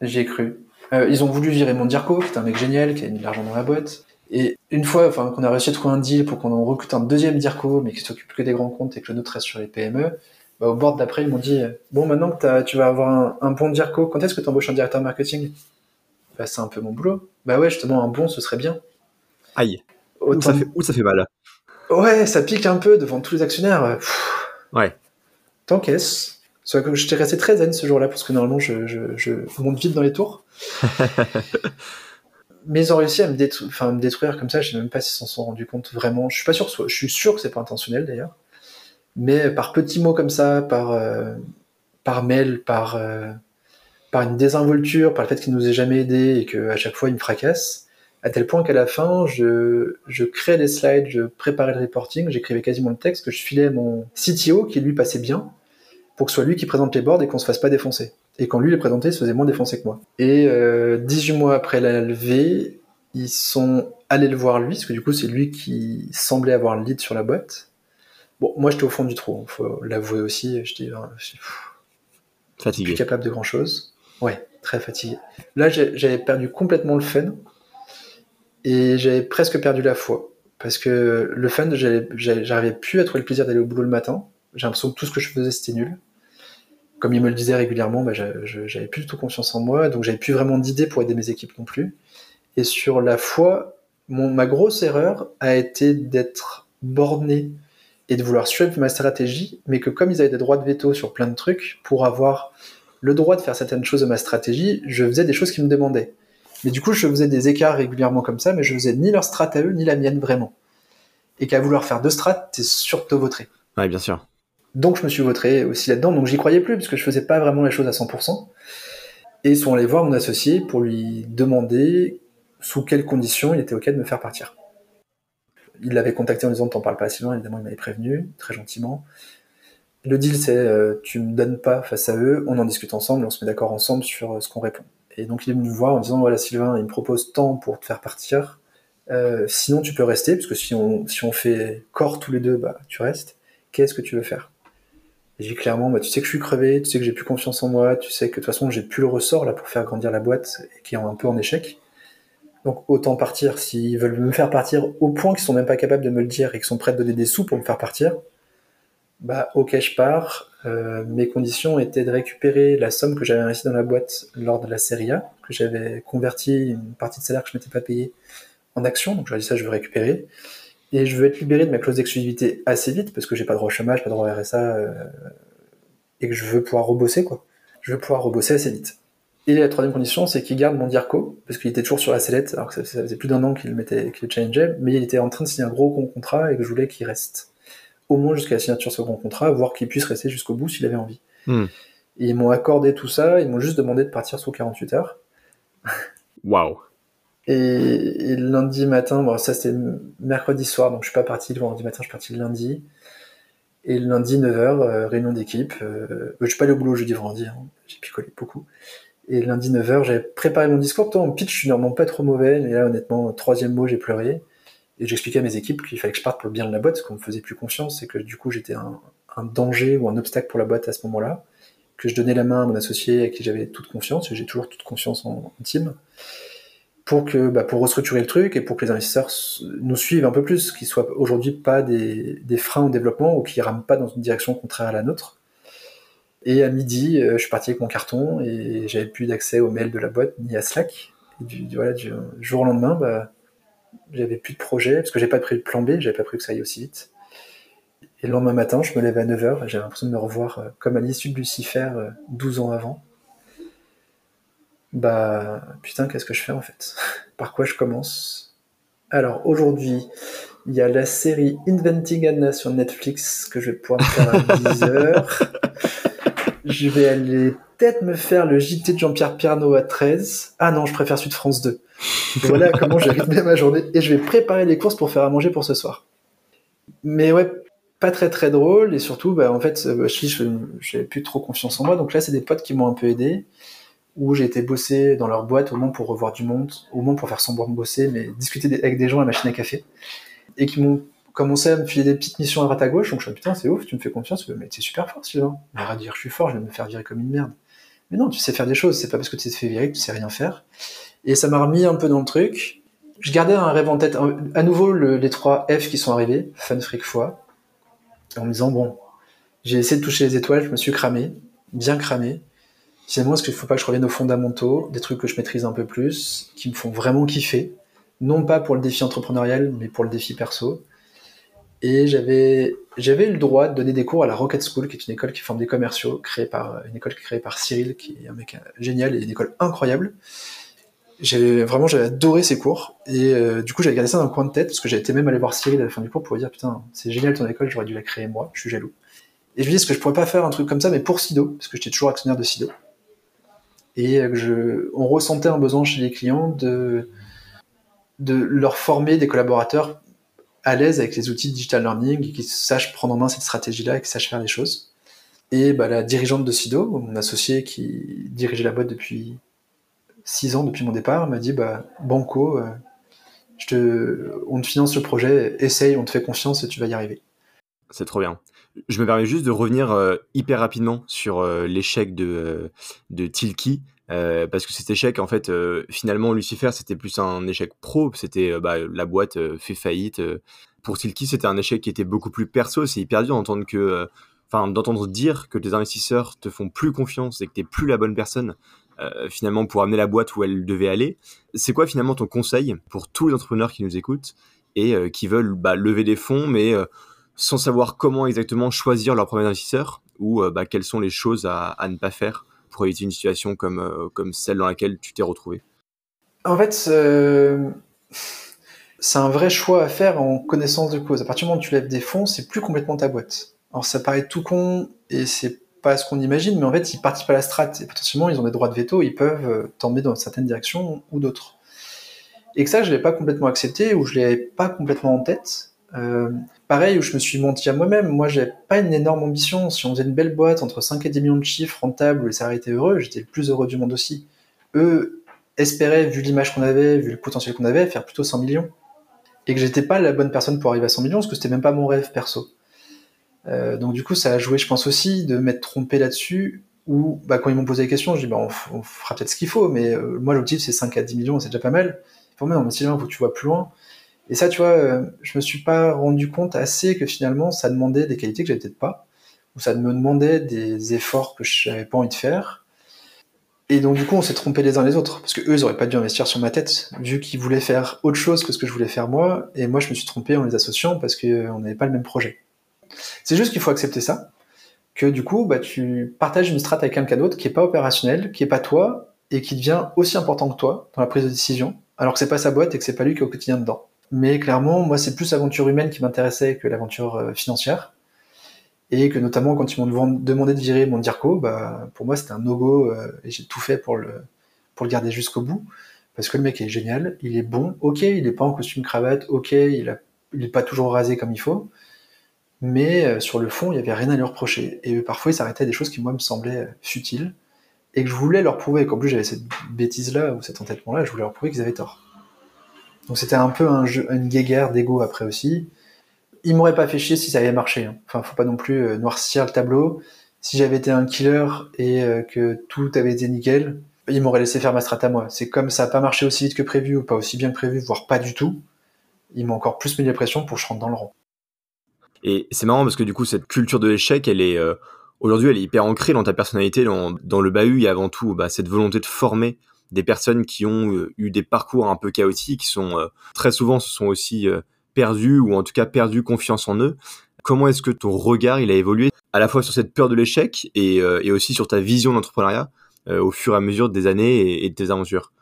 J'y ai cru. Euh, ils ont voulu virer mon Dirco, qui était un mec génial, qui avait mis de l'argent dans la boîte. Et une fois qu'on a réussi à trouver un deal pour qu'on en recrute un deuxième DIRCO, mais qui s'occupe que des grands comptes et que le nôtre reste sur les PME, bah, au board d'après, ils m'ont dit Bon, maintenant que tu vas avoir un, bon DIRCO, quand est-ce que tu embauches un directeur marketing? Bah, C'est un peu mon boulot. Bah ouais, justement, un bon, ce serait bien. Aïe. Où, ça fait, où ça fait mal Ouais, ça pique un peu devant tous les actionnaires. ouais. T'encaisses. Soit que j'étais resté très zen ce jour-là, parce que normalement, je, je, je monte vite dans les tours. mais ils ont réussi à me, me détruire comme ça. Je sais même pas s'ils s'en sont rendus compte vraiment. Je suis pas sûr. Je suis sûr que c'est pas intentionnel d'ailleurs. Mais par petits mots comme ça, par euh, par mail, par euh, par une désinvolture, par le fait qu'ils nous aient jamais aidés et qu'à chaque fois ils me fracassent, à tel point qu'à la fin, je, je créais les slides, je préparais le reporting, j'écrivais quasiment le texte que je filais mon CTO qui lui passait bien pour que ce soit lui qui présente les boards et qu'on se fasse pas défoncer. Et quand lui les présentait, il se faisait moins défoncer que moi. Et euh, 18 mois après la levée, ils sont allés le voir lui, parce que du coup c'est lui qui semblait avoir le lead sur la boîte. Bon, moi j'étais au fond du trou, il faut l'avouer aussi. Dis, hein, fatigué. Plus capable de grand chose. Ouais, très fatigué. Là j'avais perdu complètement le fun et j'avais presque perdu la foi. Parce que le fun, j'arrivais plus à trouver le plaisir d'aller au boulot le matin. J'ai l'impression que tout ce que je faisais c'était nul comme il me le disait régulièrement, bah, j'avais plus du tout confiance en moi, donc j'avais plus vraiment d'idées pour aider mes équipes non plus. Et sur la foi, mon, ma grosse erreur a été d'être borné et de vouloir suivre ma stratégie, mais que comme ils avaient des droits de veto sur plein de trucs, pour avoir le droit de faire certaines choses de ma stratégie, je faisais des choses qu'ils me demandaient. Mais du coup, je faisais des écarts régulièrement comme ça, mais je faisais ni leur strat à eux, ni la mienne vraiment. Et qu'à vouloir faire deux strats, t'es surtout voté. Ouais, bien sûr. Donc je me suis voté aussi là-dedans, donc j'y croyais plus, parce que je faisais pas vraiment les choses à 100%. Et ils sont allés voir mon associé pour lui demander sous quelles conditions il était OK de me faire partir. Il l'avait contacté en disant T'en parles pas assez loin, évidemment il m'avait prévenu, très gentiment. Le deal c'est euh, tu me donnes pas face à eux, on en discute ensemble, on se met d'accord ensemble sur euh, ce qu'on répond. Et donc il est venu me voir en disant voilà Sylvain, il me propose tant pour te faire partir, euh, sinon tu peux rester, parce que si on, si on fait corps tous les deux, bah tu restes. Qu'est-ce que tu veux faire? J'ai clairement, bah, tu sais que je suis crevé, tu sais que j'ai plus confiance en moi, tu sais que de toute façon j'ai plus le ressort là pour faire grandir la boîte et qui est un peu en échec. Donc autant partir. S'ils veulent me faire partir au point qu'ils sont même pas capables de me le dire et qu'ils sont prêts de donner des sous pour me faire partir, bah ok je pars. Euh, mes conditions étaient de récupérer la somme que j'avais investie dans la boîte lors de la série A, que j'avais converti une partie de salaire que je m'étais pas payé en action, donc j'avais dit ça je veux récupérer et je veux être libéré de ma clause d'exclusivité assez vite parce que j'ai pas droit au chômage, pas droit au RSA euh, et que je veux pouvoir rebosser quoi. Je veux pouvoir rebosser assez vite. Et la troisième condition, c'est qu'il garde mon DIRCO parce qu'il était toujours sur la sellette, alors que ça, faisait plus d'un an qu'il mettait, qu'il le challengeait, mais il était en train de signer un gros contrat et que je voulais qu'il reste au moins jusqu'à la signature de ce grand contrat, voire qu'il puisse rester jusqu'au bout s'il avait envie. Hmm. Et ils m'ont accordé tout ça, ils m'ont juste demandé de partir sous 48 heures. Waouh et, lundi matin, bon, ça c'était mercredi soir, donc je suis pas parti le vendredi matin, je suis parti le lundi. Et le lundi, 9h, euh, réunion d'équipe. Euh, je suis pas allé au boulot jeudi, vendredi, hein, j'ai picolé beaucoup. Et lundi, 9h, j'avais préparé mon discours. Pourtant, en pitch, je suis normalement pas trop mauvais, mais là, honnêtement, troisième mot, j'ai pleuré. Et j'expliquais à mes équipes qu'il fallait que je parte pour le bien de la boîte, qu'on me faisait plus confiance et que du coup j'étais un, danger ou un obstacle pour la boîte à ce moment-là. Que je donnais la main à mon associé à qui j'avais toute confiance, et j'ai toujours toute confiance en, team, pour que bah, pour restructurer le truc et pour que les investisseurs nous suivent un peu plus, qu'ils soient aujourd'hui pas des, des, freins au développement ou qu'ils rament pas dans une direction contraire à la nôtre. Et à midi, euh, je suis parti avec mon carton et j'avais plus d'accès aux mails de la boîte ni à Slack. Et du, voilà, jour au lendemain, bah, j'avais plus de projet parce que j'ai pas pris le plan B, j'avais pas prévu que ça aille aussi vite. Et le lendemain matin, je me lève à 9h et j'avais l'impression de me revoir euh, comme à l'issue de Lucifer 12 euh, ans avant. Bah putain, qu'est-ce que je fais en fait? Par quoi je commence? Alors aujourd'hui, il y a la série Inventing Anna sur Netflix que je vais pouvoir faire à 10 heures. je vais aller peut-être me faire le JT de Jean-Pierre Pierno à 13. Ah non, je préfère Sud France 2. voilà comment j'ai rythmé ma journée. Et je vais préparer les courses pour faire à manger pour ce soir. Mais ouais, pas très très drôle. Et surtout, bah, en fait, bah, je j'avais plus trop confiance en moi. Donc là, c'est des potes qui m'ont un peu aidé. Où j'ai été bosser dans leur boîte au moins pour revoir du monde, au moins pour faire semblant de bosser, mais discuter avec des gens à la machine à café. Et qui m'ont commencé à me filer des petites missions à droite à gauche. Donc je me suis dit, putain, c'est ouf, tu me fais confiance. Mais c'est super fort, Sylvain. On va dire, je suis fort, je vais me faire virer comme une merde. Mais non, tu sais faire des choses, c'est pas parce que tu t'es fait virer que tu sais rien faire. Et ça m'a remis un peu dans le truc. Je gardais un rêve en tête. À nouveau, les trois F qui sont arrivés, Fun Freak Foi, en me disant, bon, j'ai essayé de toucher les étoiles, je me suis cramé, bien cramé. Finalement, est-ce qu'il faut pas que je revienne aux fondamentaux, des trucs que je maîtrise un peu plus, qui me font vraiment kiffer, non pas pour le défi entrepreneurial, mais pour le défi perso. Et j'avais j'avais le droit de donner des cours à la Rocket School, qui est une école qui forme des commerciaux, créée par une école créée par Cyril, qui est un mec génial et une école incroyable. J'avais vraiment j'avais adoré ces cours et euh, du coup j'avais gardé ça dans le coin de tête parce que j'avais été même aller voir Cyril à la fin du cours pour lui dire putain c'est génial ton école, j'aurais dû la créer moi, je suis jaloux. Et je me dis est-ce que je pourrais pas faire un truc comme ça mais pour Sido parce que j'étais toujours actionnaire de Sido et euh, je on ressentait un besoin chez les clients de de leur former des collaborateurs à l'aise avec les outils de digital learning, qui sachent prendre en main cette stratégie-là et qui sachent faire les choses. Et bah, la dirigeante de Sido, mon associé qui dirigeait la boîte depuis six ans, depuis mon départ, m'a dit bah, Banco, euh, on te finance le projet, essaye, on te fait confiance et tu vas y arriver. C'est trop bien. Je me permets juste de revenir euh, hyper rapidement sur euh, l'échec de, de Tilki. Parce que cet échec, en fait, finalement, Lucifer, c'était plus un échec pro. C'était bah, la boîte fait faillite. pour Tilki, c'était un échec qui était beaucoup plus perso. C'est hyper dur d'entendre que, enfin, d'entendre dire que tes investisseurs te font plus confiance et que t'es plus la bonne personne. finalement, pour amener la boîte où elle devait aller. C'est quoi finalement ton conseil pour tous les entrepreneurs qui nous écoutent et qui veulent bah, lever des fonds, mais sans savoir comment exactement choisir leur premier investisseur ou euh, bah, quelles sont les choses à, ne pas faire? Éviter une situation comme, euh, comme celle dans laquelle tu t'es retrouvé En fait, c'est un vrai choix à faire en connaissance de cause. À partir du moment où tu lèves des fonds, c'est plus complètement ta boîte. Alors ça paraît tout con et c'est pas ce qu'on imagine, mais en fait, ils participent à la strate et potentiellement, ils ont des droits de veto, ils peuvent euh, t'emmener dans certaines directions ou d'autres. Et que ça, je l'ai pas complètement accepté ou je l'ai pas complètement en tête. Euh, pareil, où je me suis menti à moi-même. Moi, j'avais pas une énorme ambition. Si on faisait une belle boîte entre 5 et 10 millions de chiffres rentables et ça aurait été heureux, j'étais le plus heureux du monde aussi. Eux espéraient, vu l'image qu'on avait, vu le potentiel qu'on avait, faire plutôt 100 millions. Et que j'étais pas la bonne personne pour arriver à 100 millions, parce que c'était même pas mon rêve perso. Euh, donc du coup, ça a joué, je pense aussi, de m'être trompé là-dessus, où bah, quand ils m'ont posé la question, je dis bah, on, fera peut-être ce qu'il faut, mais euh, moi l'objectif c'est 5 à 10 millions, c'est déjà pas mal. Pour moi, non, mais Sylvain, faut que tu vois plus loin. Et ça, tu vois, euh, je me suis pas rendu compte assez que finalement, ça demandait des qualités que j'avais peut-être pas, ou ça me demandait des efforts que je n'avais pas envie de faire. Et donc, du coup, on s'est trompé les uns les autres, parce que eux, ils auraient pas dû investir sur ma tête, vu qu'ils voulaient faire autre chose que ce que je voulais faire moi, et moi, je me suis trompé en les associant parce qu'on n'avait pas le même projet. C'est juste qu'il faut accepter ça, que du coup, bah, tu partages une strate avec quelqu'un d'autre qui est pas opérationnel, qui est pas toi, et qui devient aussi important que toi dans la prise de décision, alors que c'est pas sa boîte et que c'est pas lui qui est au quotidien dedans. Mais clairement, moi, c'est plus l'aventure humaine qui m'intéressait que l'aventure euh, financière. Et que notamment, quand ils m'ont demandé de virer mon DIRCO, bah, pour moi, c'était un no-go euh, et j'ai tout fait pour le, garder jusqu'au bout. Parce que le mec est génial, il est bon, ok, il est pas en costume cravate, ok, il, a, il est pas toujours rasé comme il faut, mais euh, sur le fond, il y avait rien à lui reprocher. Et parfois, il s'arrêtait à des choses qui, moi, me semblaient futiles et que je voulais leur prouver, qu'en plus j'avais cette bêtise-là ou cet entêtement-là, je voulais leur prouver qu'ils avaient tort. Donc c'était un peu une guéguerre d'ego après aussi. Il m'aurait pas fait chier si ça avait marché. Hein. Enfin, faut pas non plus euh, noircir le tableau. Si j'avais été un killer et euh, que tout avait été nickel, il m'aurait laissé faire ma strat à moi. C'est comme ça n'a pas marché aussi vite que prévu ou pas aussi bien que prévu, voire pas du tout. Il m'a encore plus mis la pression pour que je rentre dans le rang. Et c'est marrant parce que du coup, cette culture de l'échec, elle est euh, aujourd'hui, elle est hyper ancrée dans ta personnalité. Dans, dans le bahut, il y a avant tout bah, cette volonté de former des personnes qui ont euh, eu des parcours un peu chaotiques, qui sont euh, très souvent se sont aussi perdus ou en tout cas perdu confiance en eux. Comment est-ce que ton regard il a évolué à la fois sur cette peur de l'échec et, aussi sur ta vision d'entrepreneuriat au fur et à mesure des années et, et de tes aventures?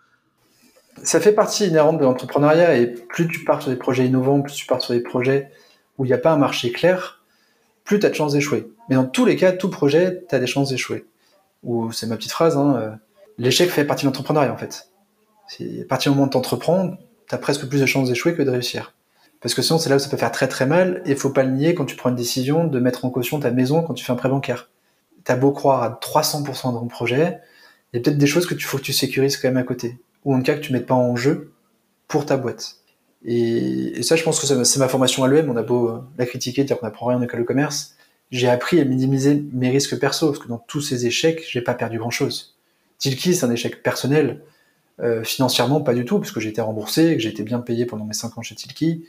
Ça fait partie inhérente de l'entrepreneuriat et plus tu pars sur des projets innovants, plus tu pars sur des projets où il n'y a pas un marché clair, plus tu as de chances d'échouer. Mais dans tous les cas, tout projet, tu as des chances d'échouer. Ou c'est ma petite phrase, hein, euh, l'échec fait partie de l'entrepreneuriat en fait. À partir du moment où tu tu as presque plus de chances d'échouer que de réussir. Parce que sinon, c'est là où ça peut faire très très mal, et faut pas le nier quand tu prends une décision de mettre en caution ta maison quand tu fais un prêt bancaire. Tu as beau croire à 300% dans ton projet, il y a peut-être des choses que tu faut que tu sécurises quand même à côté. Ou en tout cas que tu mettes pas en jeu pour ta boîte. Et, ça, je pense que c'est ma formation à l'EM. On a beau euh, la critiquer, dire qu'on n'apprend rien en école de commerce. J'ai appris à minimiser mes risques perso, parce que dans tous ces échecs, j'ai pas perdu grand chose. Tilki, c'est un échec personnel. Euh, financièrement, pas du tout, parce que j'ai été remboursé, que j'ai été bien payé pendant mes 5 ans chez Tilki,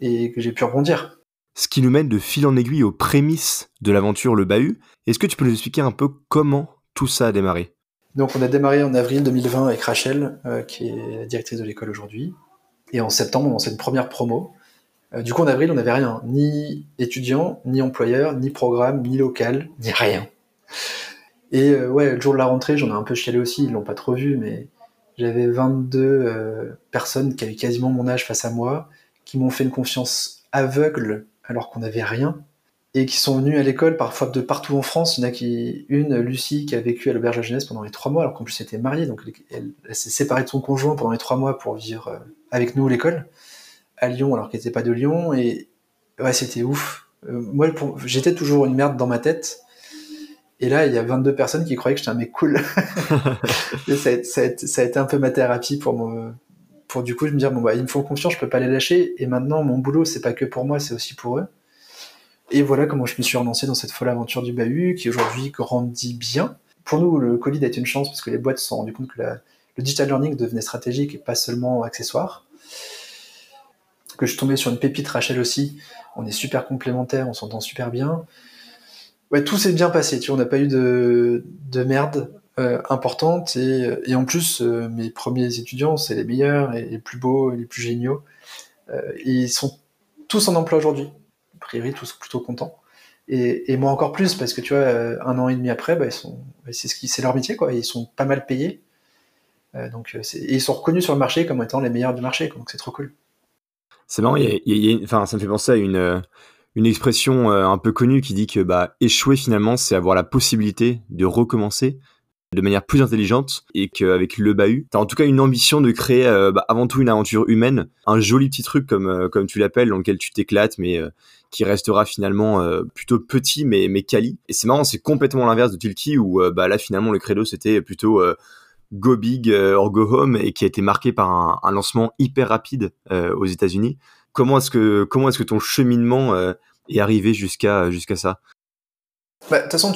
et que j'ai pu rebondir. Ce qui nous mène de fil en aiguille aux prémices de l'aventure Le Bahut. Est-ce que tu peux nous expliquer un peu comment tout ça a démarré? Donc, on a démarré en avril 2020 avec Rachel, euh, qui est la directrice de l'école aujourd'hui. Et en septembre, on lançait une première promo. Euh, du coup, en avril, on n'avait rien. Ni étudiant, ni employeur, ni programme, ni local, ni rien. Et euh, ouais, le jour de la rentrée, j'en ai un peu chialé aussi, ils l'ont pas trop vu, mais j'avais 22 euh, personnes qui avaient quasiment mon âge face à moi, qui m'ont fait une confiance aveugle alors qu'on n'avait rien, et qui sont venus à l'école parfois de partout en France. Il y en a qui, une, Lucie, qui a vécu à l'auberge de jeunesse pendant les trois mois, alors qu'en plus elle était mariée, donc elle, s'est séparée de son conjoint pendant les trois mois pour vivre avec nous l'école à Lyon alors qu'elle n'était pas de Lyon et ouais c'était ouf. Euh, moi j'étais toujours une merde dans ma tête et là il y a 22 personnes qui croyaient que j'étais un mec cool. ça, a, été un peu ma thérapie pour me pour du coup je me dire bon bah ils me font confiance je peux pas les lâcher et maintenant mon boulot c'est pas que pour moi c'est aussi pour eux. Et voilà comment je me suis relancé dans cette folle aventure du bahut qui aujourd'hui grandit bien. Pour nous, le Covid a été une chance parce que les boîtes se sont rendues compte que la, le digital learning devenait stratégique et pas seulement accessoire. Que je tombais sur une pépite Rachel aussi. On est super complémentaires, on s'entend super bien. Tout s'est bien passé. Tu vois, on n'a pas eu de, de merde euh, importante et, en plus, euh, mes premiers étudiants, c'est les meilleurs les plus beaux les plus géniaux. Euh, ils sont tous en emploi aujourd'hui. A priori, tous plutôt contents. Et, moi encore plus parce que tu vois, un an et demi après, bah, c'est ce leur métier quoi. Ils sont pas mal payés. Donc, et ils sont reconnus sur le marché comme étant les meilleurs du marché, donc c'est trop cool. C'est marrant, enfin, ça me fait penser à une, une expression un peu connue qui dit que bah, échouer finalement, c'est avoir la possibilité de recommencer de manière plus intelligente et qu'avec le bahut, tu as en tout cas une ambition de créer bah, avant tout une aventure humaine, un joli petit truc comme, comme tu l'appelles, dans lequel tu t'éclates, mais qui restera finalement plutôt petit mais, mais quali. Et c'est marrant, c'est complètement l'inverse de Tilki où bah, là finalement le credo c'était plutôt Go Big euh, or Go Home et qui a été marqué par un, lancement hyper rapide euh, aux États-Unis. Comment est-ce que ton cheminement euh, est arrivé jusqu'à ça? Bah, de toute façon,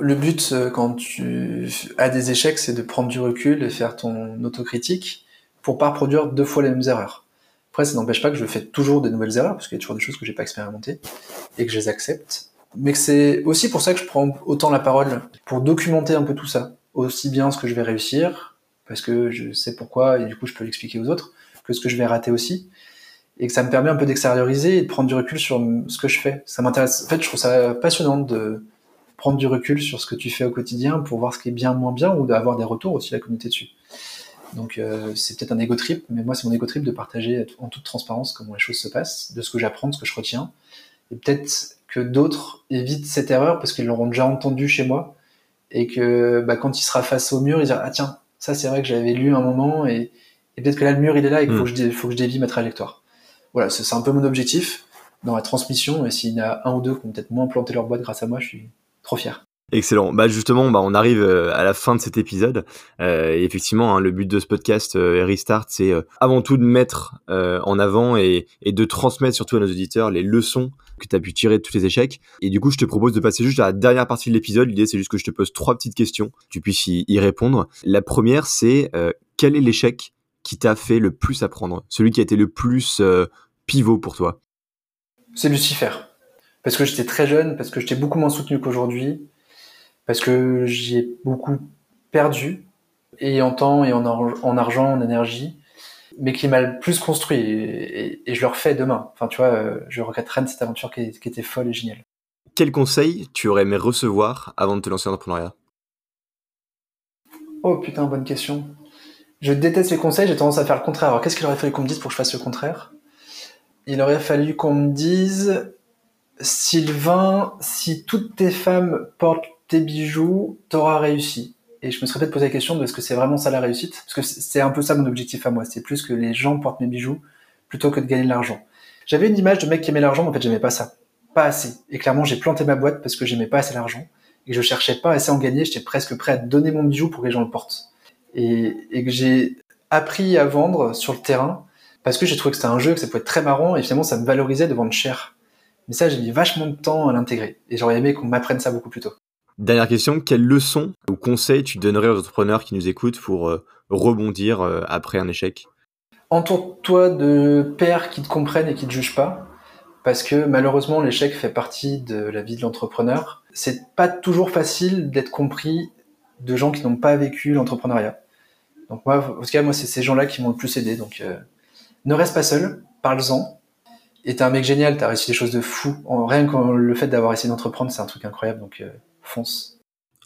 le but quand tu as des échecs, c'est de prendre du recul et faire ton autocritique pour pas produire deux fois les mêmes erreurs. Après, ça n'empêche pas que je fais toujours des nouvelles erreurs, parce qu'il y a toujours des choses que j'ai pas expérimentées et que je les accepte. Mais c'est aussi pour ça que je prends autant la parole, pour documenter un peu tout ça aussi bien ce que je vais réussir, parce que je sais pourquoi, et du coup je peux l'expliquer aux autres, que ce que je vais rater aussi. Et que ça me permet un peu d'extérioriser et de prendre du recul sur ce que je fais. Ça m'intéresse. En fait, je trouve ça passionnant de prendre du recul sur ce que tu fais au quotidien pour voir ce qui est bien, moins bien, ou d'avoir des retours aussi à la communauté dessus. Donc euh, c'est peut-être un ego trip, mais moi c'est mon ego trip de partager en toute transparence comment les choses se passent, de ce que j'apprends, de ce que je retiens. Et peut-être que d'autres évitent cette erreur parce qu'ils l'auront déjà entendu chez moi et que bah, quand il sera face au mur, il dira ah tiens ça c'est vrai que j'avais lu un moment et, peut-être que là le mur il est là et qu'il faut, hmm. que je, faut que je dévie ma trajectoire. Voilà, c'est un peu mon objectif dans la transmission et s'il y en a un ou deux qui ont peut-être moins planté leur boîte grâce à moi, je suis trop fier. Excellent. Bah justement, bah on arrive euh, à la fin de cet épisode. Euh, et effectivement, hein, le but de ce podcast euh, Restart, c'est euh, avant tout de mettre en avant et, et, de transmettre surtout à nos auditeurs les leçons que tu as pu tirer de tous les échecs. Et du coup, je te propose de passer juste à la dernière partie de l'épisode. L'idée, c'est juste que je te pose trois petites questions, que tu puisses y, y répondre. La première, c'est quel est l'échec qui t'a fait le plus apprendre? Celui qui a été le plus pivot pour toi C'est Lucifer. Parce que j'étais très jeune, parce que j'étais beaucoup moins soutenu qu'aujourd'hui parce que j'ai beaucoup perdu, et en temps, et en, en, argent, en énergie, mais qui m'a le plus construit, et, et, je le refais demain. Enfin, tu vois, euh, je regretterai de cette aventure qui, qui, était folle et géniale. Quel conseil tu aurais aimé recevoir avant de te lancer en entrepreneuriat? Oh putain, bonne question. Je déteste les conseils, j'ai tendance à faire le contraire. Alors qu'est-ce qu'il aurait fallu qu'on me dise pour que je fasse le contraire? Il aurait fallu qu'on me dise Sylvain, si toutes tes femmes portent tes bijoux, t'auras réussi. Et je me serais peut-être posé la question de est-ce que c'est vraiment ça la réussite? Parce que c'est un peu ça mon objectif à moi. C'est plus que les gens portent mes bijoux plutôt que de gagner de l'argent. J'avais une image de mec qui aimait l'argent, mais en fait j'aimais pas ça. Pas assez. Et clairement j'ai planté ma boîte parce que j'aimais pas assez l'argent. Et que je cherchais pas assez à en gagner. J'étais presque prêt à donner mon bijou pour que les gens le portent. Et, et que j'ai appris à vendre sur le terrain parce que j'ai trouvé que c'était un jeu, que ça pouvait être très marrant. Et finalement ça me valorisait de vendre cher. Mais ça j'ai mis vachement de temps à l'intégrer. Et j'aurais aimé qu'on m'apprenne ça beaucoup plus tôt. Dernière question, quelle leçon ou conseil tu donnerais aux entrepreneurs qui nous écoutent pour euh, rebondir euh, après un échec? Entoure-toi de pairs qui te comprennent et qui te jugent pas, parce que malheureusement l'échec fait partie de la vie de l'entrepreneur. C'est pas toujours facile d'être compris de gens qui n'ont pas vécu l'entrepreneuriat. Donc moi, en tout cas, moi c'est ces gens-là qui m'ont le plus aidé. Donc euh, ne reste pas seul, parle-en. Et t'es un mec génial, t'as réussi des choses de fou. rien que le fait d'avoir essayé d'entreprendre, c'est un truc incroyable. Donc fonce.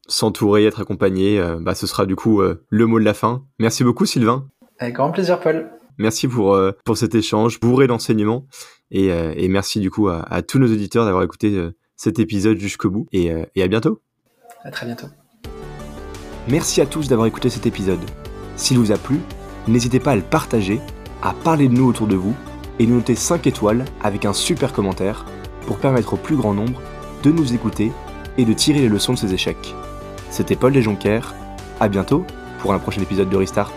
S'entourer, être accompagné, euh, bah, ce sera du coup euh, le mot de la fin. Merci beaucoup Sylvain. Avec grand plaisir Paul. Merci pour, euh, pour cet échange bourré d'enseignements et, et, merci du coup à, à tous nos auditeurs d'avoir écouté cet épisode jusqu'au bout et, et à bientôt. À très bientôt. Merci à tous d'avoir écouté cet épisode. S'il vous a plu, n'hésitez pas à le partager, à parler de nous autour de vous et nous noter 5 étoiles avec un super commentaire pour permettre au plus grand nombre de nous écouter et de tirer les leçons de ces échecs. C'était Paul Desjonquières, à bientôt pour un prochain épisode de Restart.